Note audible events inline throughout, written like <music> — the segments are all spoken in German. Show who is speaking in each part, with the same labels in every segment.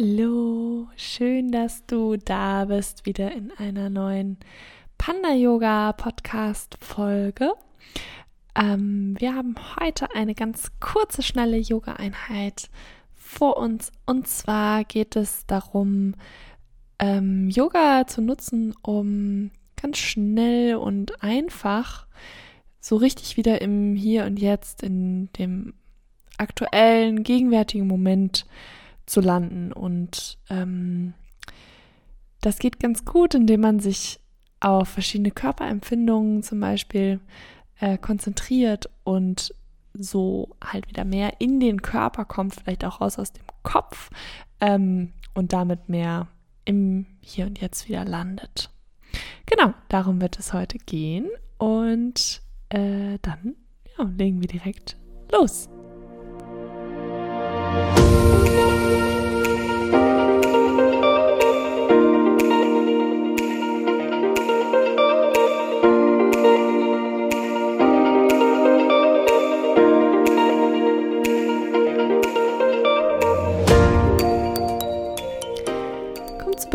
Speaker 1: Hallo, schön, dass du da bist, wieder in einer neuen Panda Yoga Podcast Folge. Ähm, wir haben heute eine ganz kurze, schnelle Yoga-Einheit vor uns. Und zwar geht es darum, ähm, Yoga zu nutzen, um ganz schnell und einfach so richtig wieder im Hier und Jetzt, in dem aktuellen, gegenwärtigen Moment zu landen. Und ähm, das geht ganz gut, indem man sich auf verschiedene Körperempfindungen zum Beispiel äh, konzentriert und so halt wieder mehr in den Körper kommt, vielleicht auch raus aus dem Kopf ähm, und damit mehr im Hier und Jetzt wieder landet. Genau, darum wird es heute gehen und äh, dann ja, legen wir direkt los.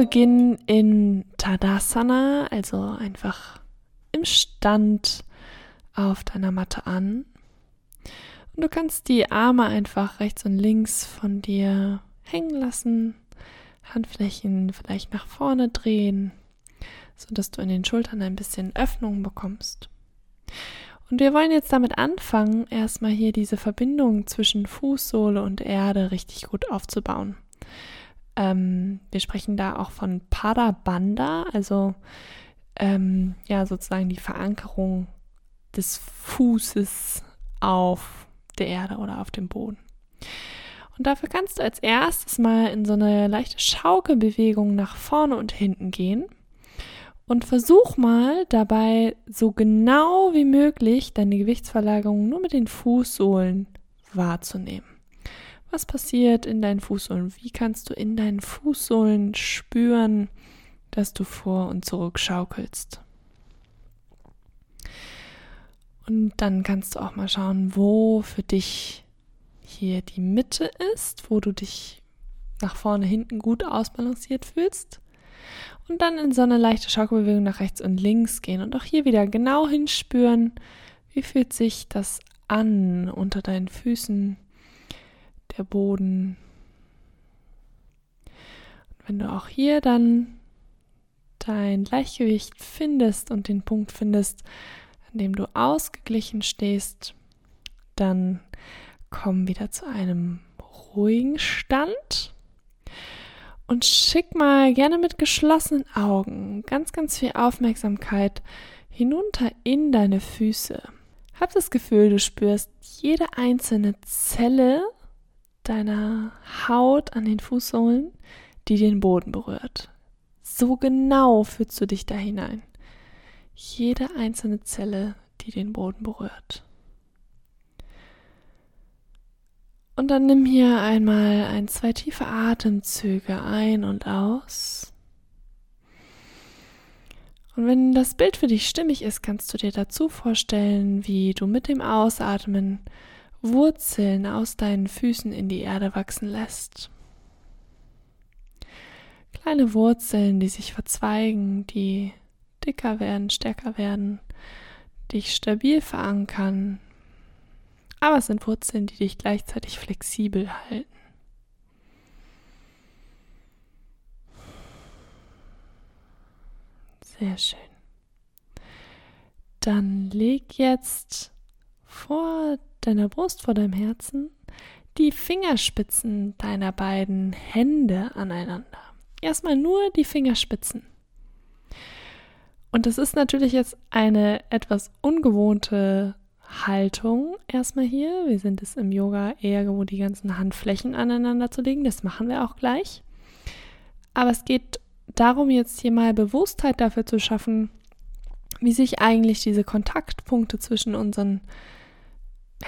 Speaker 1: Beginn in Tadasana, also einfach im Stand auf deiner Matte an. Und du kannst die Arme einfach rechts und links von dir hängen lassen, Handflächen vielleicht nach vorne drehen, sodass du in den Schultern ein bisschen Öffnung bekommst. Und wir wollen jetzt damit anfangen, erstmal hier diese Verbindung zwischen Fußsohle und Erde richtig gut aufzubauen. Ähm, wir sprechen da auch von Padabanda, also ähm, ja sozusagen die Verankerung des Fußes auf der Erde oder auf dem Boden. Und dafür kannst du als erstes mal in so eine leichte Schaukelbewegung nach vorne und hinten gehen und versuch mal dabei so genau wie möglich deine Gewichtsverlagerung nur mit den Fußsohlen wahrzunehmen. Was passiert in deinen Fußsohlen? Wie kannst du in deinen Fußsohlen spüren, dass du vor und zurück schaukelst? Und dann kannst du auch mal schauen, wo für dich hier die Mitte ist, wo du dich nach vorne, hinten gut ausbalanciert fühlst. Und dann in so eine leichte Schaukelbewegung nach rechts und links gehen und auch hier wieder genau hinspüren, wie fühlt sich das an unter deinen Füßen, der Boden. Und wenn du auch hier dann dein Gleichgewicht findest und den Punkt findest, an dem du ausgeglichen stehst, dann komm wieder zu einem ruhigen Stand und schick mal gerne mit geschlossenen Augen ganz, ganz viel Aufmerksamkeit hinunter in deine Füße. Hab das Gefühl, du spürst jede einzelne Zelle deiner Haut an den Fußsohlen, die den Boden berührt. So genau fühlst du dich da hinein. Jede einzelne Zelle, die den Boden berührt. Und dann nimm hier einmal ein, zwei tiefe Atemzüge ein und aus. Und wenn das Bild für dich stimmig ist, kannst du dir dazu vorstellen, wie du mit dem Ausatmen Wurzeln aus deinen Füßen in die Erde wachsen lässt. Kleine Wurzeln, die sich verzweigen, die dicker werden, stärker werden, dich stabil verankern. Aber es sind Wurzeln, die dich gleichzeitig flexibel halten. Sehr schön. Dann leg jetzt vor deiner Brust, vor deinem Herzen, die Fingerspitzen deiner beiden Hände aneinander. Erstmal nur die Fingerspitzen. Und das ist natürlich jetzt eine etwas ungewohnte Haltung erstmal hier. Wir sind es im Yoga eher gewohnt, die ganzen Handflächen aneinander zu legen. Das machen wir auch gleich. Aber es geht darum, jetzt hier mal Bewusstheit dafür zu schaffen, wie sich eigentlich diese Kontaktpunkte zwischen unseren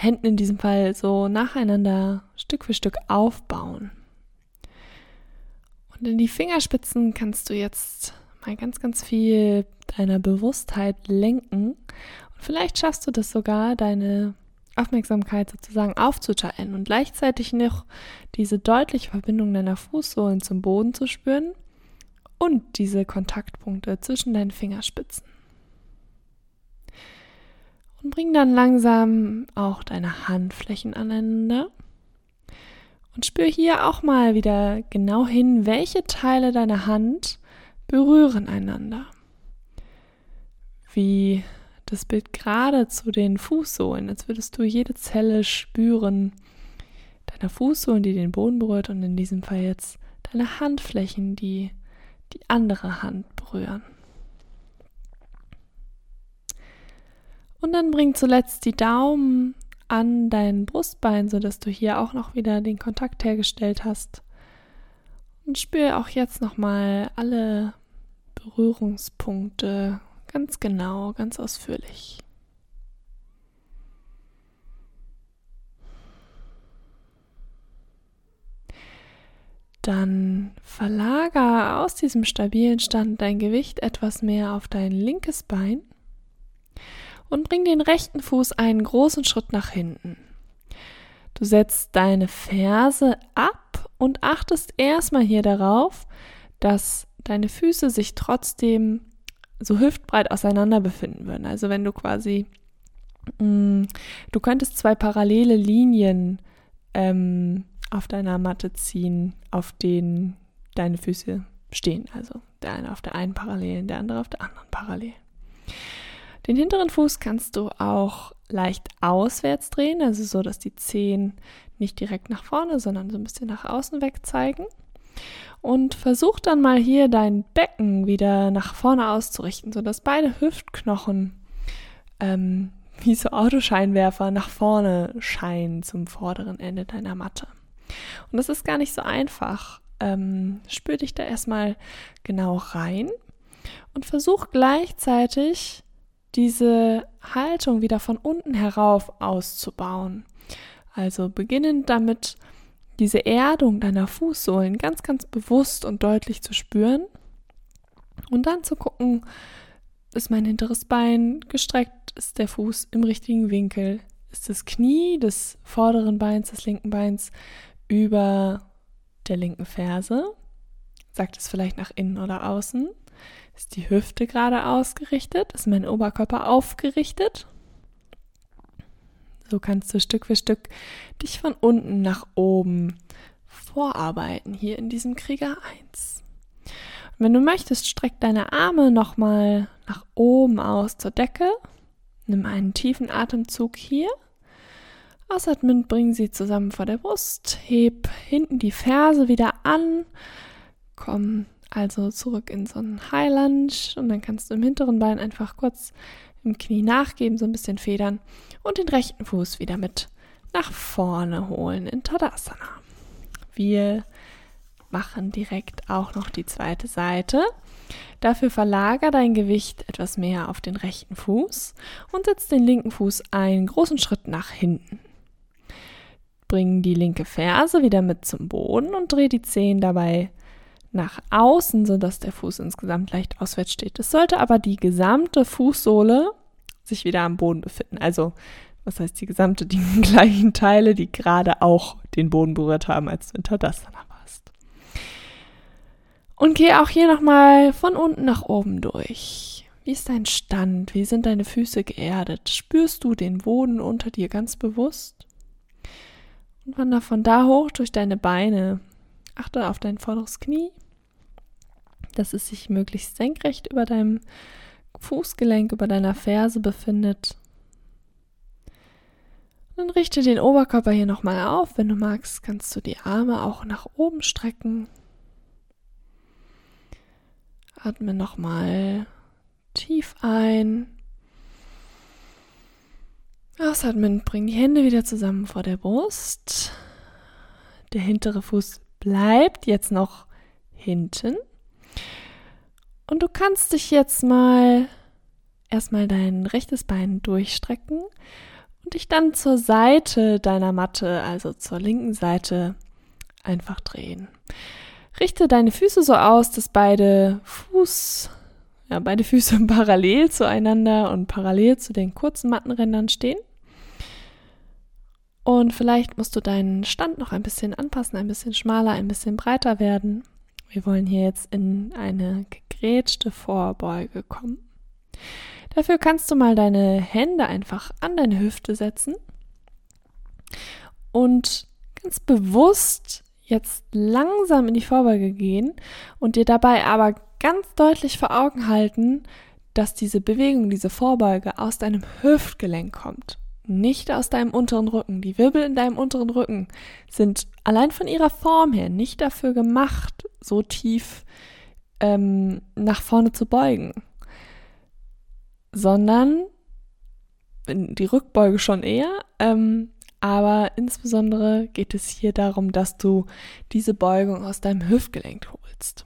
Speaker 1: Händen in diesem Fall so nacheinander Stück für Stück aufbauen. Und in die Fingerspitzen kannst du jetzt mal ganz, ganz viel deiner Bewusstheit lenken. Und vielleicht schaffst du das sogar, deine Aufmerksamkeit sozusagen aufzuteilen und gleichzeitig noch diese deutliche Verbindung deiner Fußsohlen zum Boden zu spüren und diese Kontaktpunkte zwischen deinen Fingerspitzen. Und bring dann langsam auch deine Handflächen aneinander. Und spür hier auch mal wieder genau hin, welche Teile deiner Hand berühren einander. Wie das Bild gerade zu den Fußsohlen, als würdest du jede Zelle spüren deiner Fußsohlen, die den Boden berührt und in diesem Fall jetzt deine Handflächen, die die andere Hand berühren. Und dann bring zuletzt die Daumen an dein Brustbein, sodass du hier auch noch wieder den Kontakt hergestellt hast. Und spür auch jetzt nochmal alle Berührungspunkte ganz genau, ganz ausführlich. Dann verlager aus diesem stabilen Stand dein Gewicht etwas mehr auf dein linkes Bein und bring den rechten Fuß einen großen Schritt nach hinten. Du setzt deine Ferse ab und achtest erstmal hier darauf, dass deine Füße sich trotzdem so hüftbreit auseinander befinden würden. Also wenn du quasi, mh, mm, du könntest zwei parallele Linien ähm, auf deiner Matte ziehen, auf denen deine Füße stehen. Also der eine auf der einen Parallelen, der andere auf der anderen Parallelen. Den hinteren Fuß kannst du auch leicht auswärts drehen, also so, dass die Zehen nicht direkt nach vorne, sondern so ein bisschen nach außen weg zeigen. Und versuch dann mal hier dein Becken wieder nach vorne auszurichten, sodass beide Hüftknochen ähm, wie so Autoscheinwerfer nach vorne scheinen zum vorderen Ende deiner Matte. Und das ist gar nicht so einfach. Ähm, spür dich da erstmal genau rein und versuch gleichzeitig diese Haltung wieder von unten herauf auszubauen. Also beginnend damit, diese Erdung deiner Fußsohlen ganz, ganz bewusst und deutlich zu spüren und dann zu gucken, ist mein hinteres Bein gestreckt, ist der Fuß im richtigen Winkel, ist das Knie des vorderen Beins, des linken Beins über der linken Ferse, sagt es vielleicht nach innen oder außen, ist die Hüfte gerade ausgerichtet, ist mein Oberkörper aufgerichtet so kannst du Stück für Stück dich von unten nach oben vorarbeiten, hier in diesem Krieger 1. Und wenn du möchtest, streck deine Arme nochmal nach oben aus zur Decke. Nimm einen tiefen Atemzug hier. Ausatmend bring sie zusammen vor der Brust. Heb hinten die Ferse wieder an. Komm also zurück in so einen High Lunge und dann kannst du im hinteren Bein einfach kurz im Knie nachgeben, so ein bisschen federn und den rechten Fuß wieder mit nach vorne holen in Tadasana. Wir machen direkt auch noch die zweite Seite. Dafür verlager dein Gewicht etwas mehr auf den rechten Fuß und setz den linken Fuß einen großen Schritt nach hinten. Bring die linke Ferse wieder mit zum Boden und dreh die Zehen dabei nach außen, sodass der Fuß insgesamt leicht auswärts steht. Es sollte aber die gesamte Fußsohle sich wieder am Boden befinden. Also, was heißt die gesamte, die <laughs> gleichen Teile, die gerade auch den Boden berührt haben, als du in Tadasana warst. Und geh auch hier nochmal von unten nach oben durch. Wie ist dein Stand? Wie sind deine Füße geerdet? Spürst du den Boden unter dir ganz bewusst? Und wander von da hoch durch deine Beine. Achte auf dein vorderes Knie, dass es sich möglichst senkrecht über deinem Fußgelenk über deiner Ferse befindet. Dann richte den Oberkörper hier nochmal auf. Wenn du magst, kannst du die Arme auch nach oben strecken. Atme nochmal tief ein. Ausatmen, bring die Hände wieder zusammen vor der Brust. Der hintere Fuß bleibt jetzt noch hinten. Und du kannst dich jetzt mal erstmal dein rechtes Bein durchstrecken und dich dann zur Seite deiner Matte, also zur linken Seite, einfach drehen. Richte deine Füße so aus, dass beide Fuß, ja, beide Füße <laughs> parallel zueinander und parallel zu den kurzen Mattenrändern stehen. Und vielleicht musst du deinen Stand noch ein bisschen anpassen, ein bisschen schmaler, ein bisschen breiter werden. Wir wollen hier jetzt in eine gegrätschte Vorbeuge kommen. Dafür kannst du mal deine Hände einfach an deine Hüfte setzen und ganz bewusst jetzt langsam in die Vorbeuge gehen und dir dabei aber ganz deutlich vor Augen halten, dass diese Bewegung, diese Vorbeuge aus deinem Hüftgelenk kommt, nicht aus deinem unteren Rücken. Die Wirbel in deinem unteren Rücken sind allein von ihrer Form her nicht dafür gemacht, so tief ähm, nach vorne zu beugen, sondern die Rückbeuge schon eher, ähm, aber insbesondere geht es hier darum, dass du diese Beugung aus deinem Hüftgelenk holst.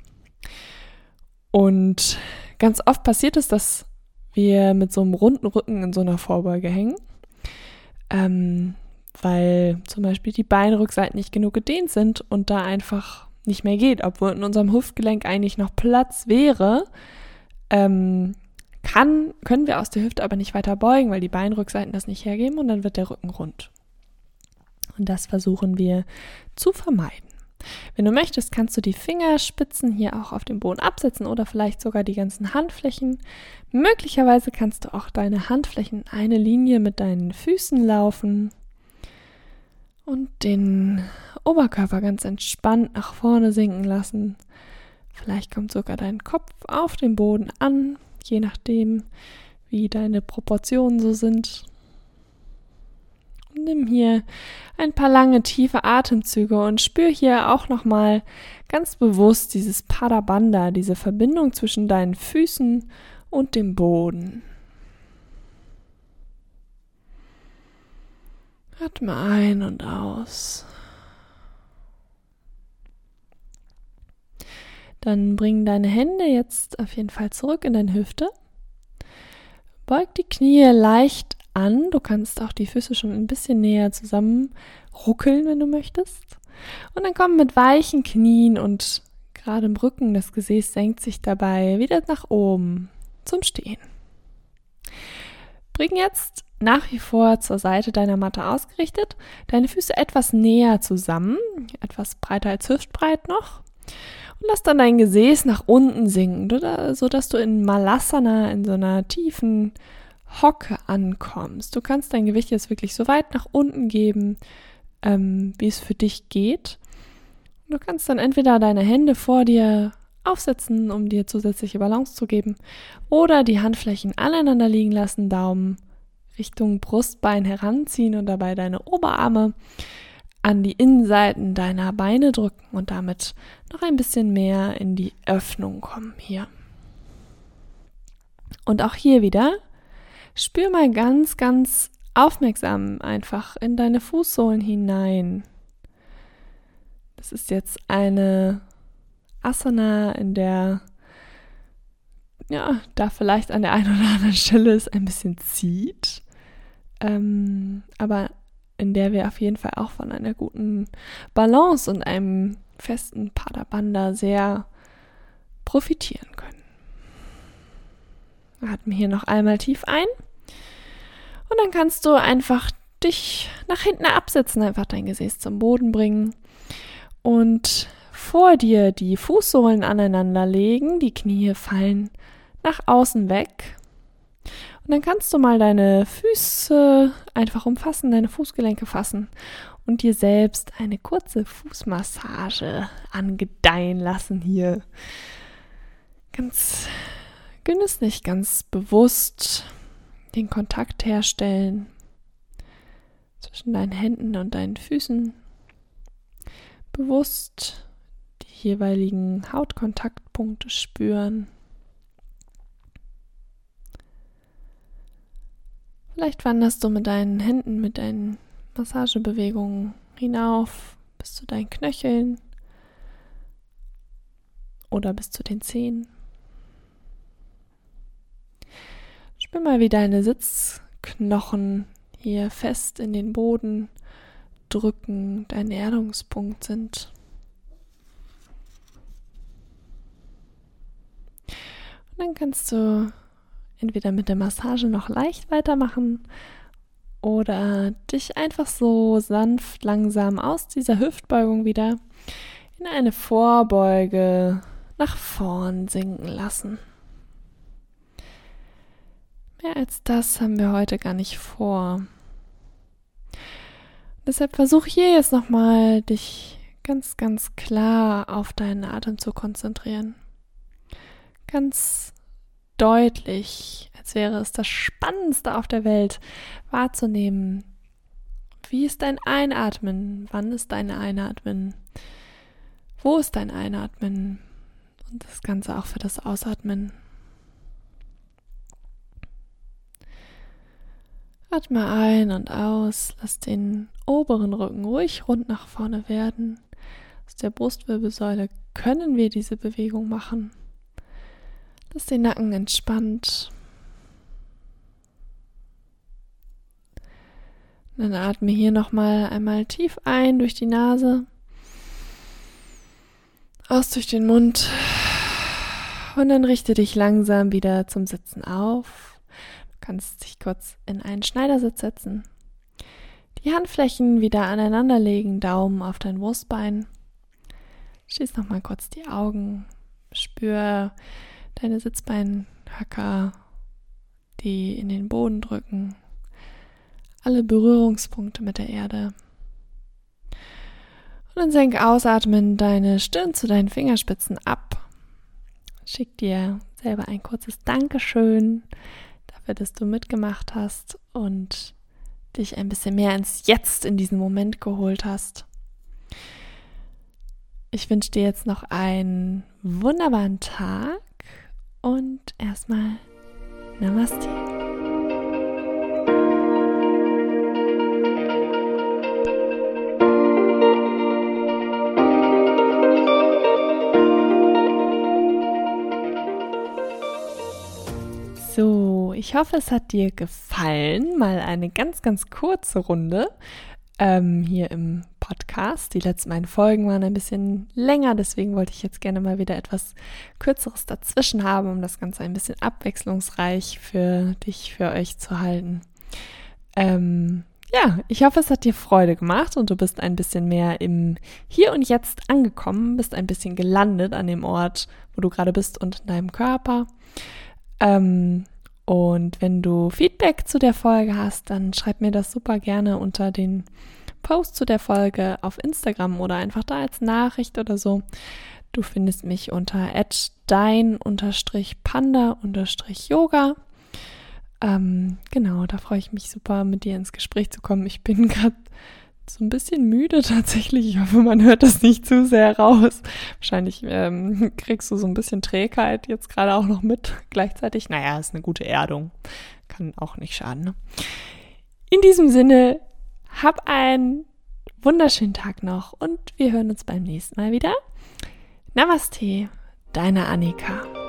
Speaker 1: Und ganz oft passiert es, dass wir mit so einem runden Rücken in so einer Vorbeuge hängen, ähm, weil zum Beispiel die Beinrückseiten nicht genug gedehnt sind und da einfach nicht mehr geht, obwohl in unserem Hüftgelenk eigentlich noch Platz wäre, ähm, kann, können wir aus der Hüfte aber nicht weiter beugen, weil die Beinrückseiten das nicht hergeben und dann wird der Rücken rund. Und das versuchen wir zu vermeiden. Wenn du möchtest, kannst du die Fingerspitzen hier auch auf dem Boden absetzen oder vielleicht sogar die ganzen Handflächen. Möglicherweise kannst du auch deine Handflächen eine Linie mit deinen Füßen laufen und den Oberkörper ganz entspannt nach vorne sinken lassen. Vielleicht kommt sogar dein Kopf auf den Boden an, je nachdem, wie deine Proportionen so sind. Nimm hier ein paar lange tiefe Atemzüge und spür hier auch noch mal ganz bewusst dieses Padabanda, diese Verbindung zwischen deinen Füßen und dem Boden. Atme ein und aus. Dann bring deine Hände jetzt auf jeden Fall zurück in deine Hüfte. Beug die Knie leicht an. Du kannst auch die Füße schon ein bisschen näher zusammen ruckeln, wenn du möchtest. Und dann komm mit weichen Knien und gerade im Rücken, das Gesäß senkt sich dabei wieder nach oben zum Stehen. Bring jetzt nach wie vor zur Seite deiner Matte ausgerichtet, deine Füße etwas näher zusammen, etwas breiter als hüftbreit noch. Und lass dann dein Gesäß nach unten sinken, sodass du in Malasana, in so einer tiefen Hocke ankommst. Du kannst dein Gewicht jetzt wirklich so weit nach unten geben, ähm, wie es für dich geht. Du kannst dann entweder deine Hände vor dir aufsetzen, um dir zusätzliche Balance zu geben, oder die Handflächen aneinander liegen lassen, Daumen Richtung Brustbein heranziehen und dabei deine Oberarme an die Innenseiten deiner Beine drücken und damit noch ein bisschen mehr in die Öffnung kommen hier. Und auch hier wieder spür mal ganz, ganz aufmerksam einfach in deine Fußsohlen hinein. Das ist jetzt eine Asana, in der ja, da vielleicht an der einen oder anderen Stelle es ein bisschen zieht, ähm, aber in der wir auf jeden Fall auch von einer guten Balance und einem festen Padabanda sehr profitieren können. Atme hier noch einmal tief ein. Und dann kannst du einfach dich nach hinten absetzen, einfach dein Gesäß zum Boden bringen und vor dir die Fußsohlen aneinander legen, die Knie fallen nach außen weg. Und dann kannst du mal deine Füße einfach umfassen, deine Fußgelenke fassen und dir selbst eine kurze Fußmassage angedeihen lassen hier. Ganz genüsslich, ganz bewusst den Kontakt herstellen zwischen deinen Händen und deinen Füßen. Bewusst die jeweiligen Hautkontaktpunkte spüren. Vielleicht wanderst du mit deinen Händen, mit deinen Massagebewegungen hinauf bis zu deinen Knöcheln oder bis zu den Zehen. Spür mal, wie deine Sitzknochen hier fest in den Boden drücken, dein Erdungspunkt sind. Und dann kannst du entweder mit der Massage noch leicht weitermachen oder dich einfach so sanft langsam aus dieser Hüftbeugung wieder in eine Vorbeuge nach vorn sinken lassen. Mehr als das haben wir heute gar nicht vor. Deshalb versuch hier jetzt nochmal, dich ganz, ganz klar auf deinen Atem zu konzentrieren. Ganz deutlich, als wäre es das Spannendste auf der Welt, wahrzunehmen. Wie ist dein Einatmen? Wann ist dein Einatmen? Wo ist dein Einatmen? Und das Ganze auch für das Ausatmen. Atme ein und aus, lass den oberen Rücken ruhig rund nach vorne werden. Aus der Brustwirbelsäule können wir diese Bewegung machen. Lass den Nacken entspannt. Dann atme hier nochmal einmal tief ein durch die Nase, aus durch den Mund und dann richte dich langsam wieder zum Sitzen auf kannst dich kurz in einen Schneidersitz setzen. Die Handflächen wieder aneinander legen, Daumen auf dein Brustbein. Schließ nochmal kurz die Augen. Spür deine Sitzbeinhöcker, die in den Boden drücken. Alle Berührungspunkte mit der Erde. Und dann senk ausatmen deine Stirn zu deinen Fingerspitzen ab. Schick dir selber ein kurzes Dankeschön dafür, dass du mitgemacht hast und dich ein bisschen mehr ins Jetzt in diesen Moment geholt hast. Ich wünsche dir jetzt noch einen wunderbaren Tag und erstmal Namaste. Ich hoffe, es hat dir gefallen. Mal eine ganz, ganz kurze Runde ähm, hier im Podcast. Die letzten beiden Folgen waren ein bisschen länger, deswegen wollte ich jetzt gerne mal wieder etwas Kürzeres dazwischen haben, um das Ganze ein bisschen abwechslungsreich für dich, für euch zu halten. Ähm, ja, ich hoffe, es hat dir Freude gemacht und du bist ein bisschen mehr im Hier und Jetzt angekommen, bist ein bisschen gelandet an dem Ort, wo du gerade bist und in deinem Körper. Ähm, und wenn du Feedback zu der Folge hast, dann schreib mir das super gerne unter den Post zu der Folge auf Instagram oder einfach da als Nachricht oder so. Du findest mich unter dein-panda-yoga. Ähm, genau, da freue ich mich super, mit dir ins Gespräch zu kommen. Ich bin gerade so ein bisschen müde <laughs> tatsächlich. Ich hoffe, man hört das nicht zu sehr raus. Wahrscheinlich ähm, <laughs> kriegst du so ein bisschen Trägheit jetzt gerade auch noch mit <laughs> gleichzeitig. Naja, ist eine gute Erdung. Kann auch nicht schaden. Ne? In diesem Sinne, hab einen wunderschönen Tag noch und wir hören uns beim nächsten Mal wieder. Namaste, deine Annika.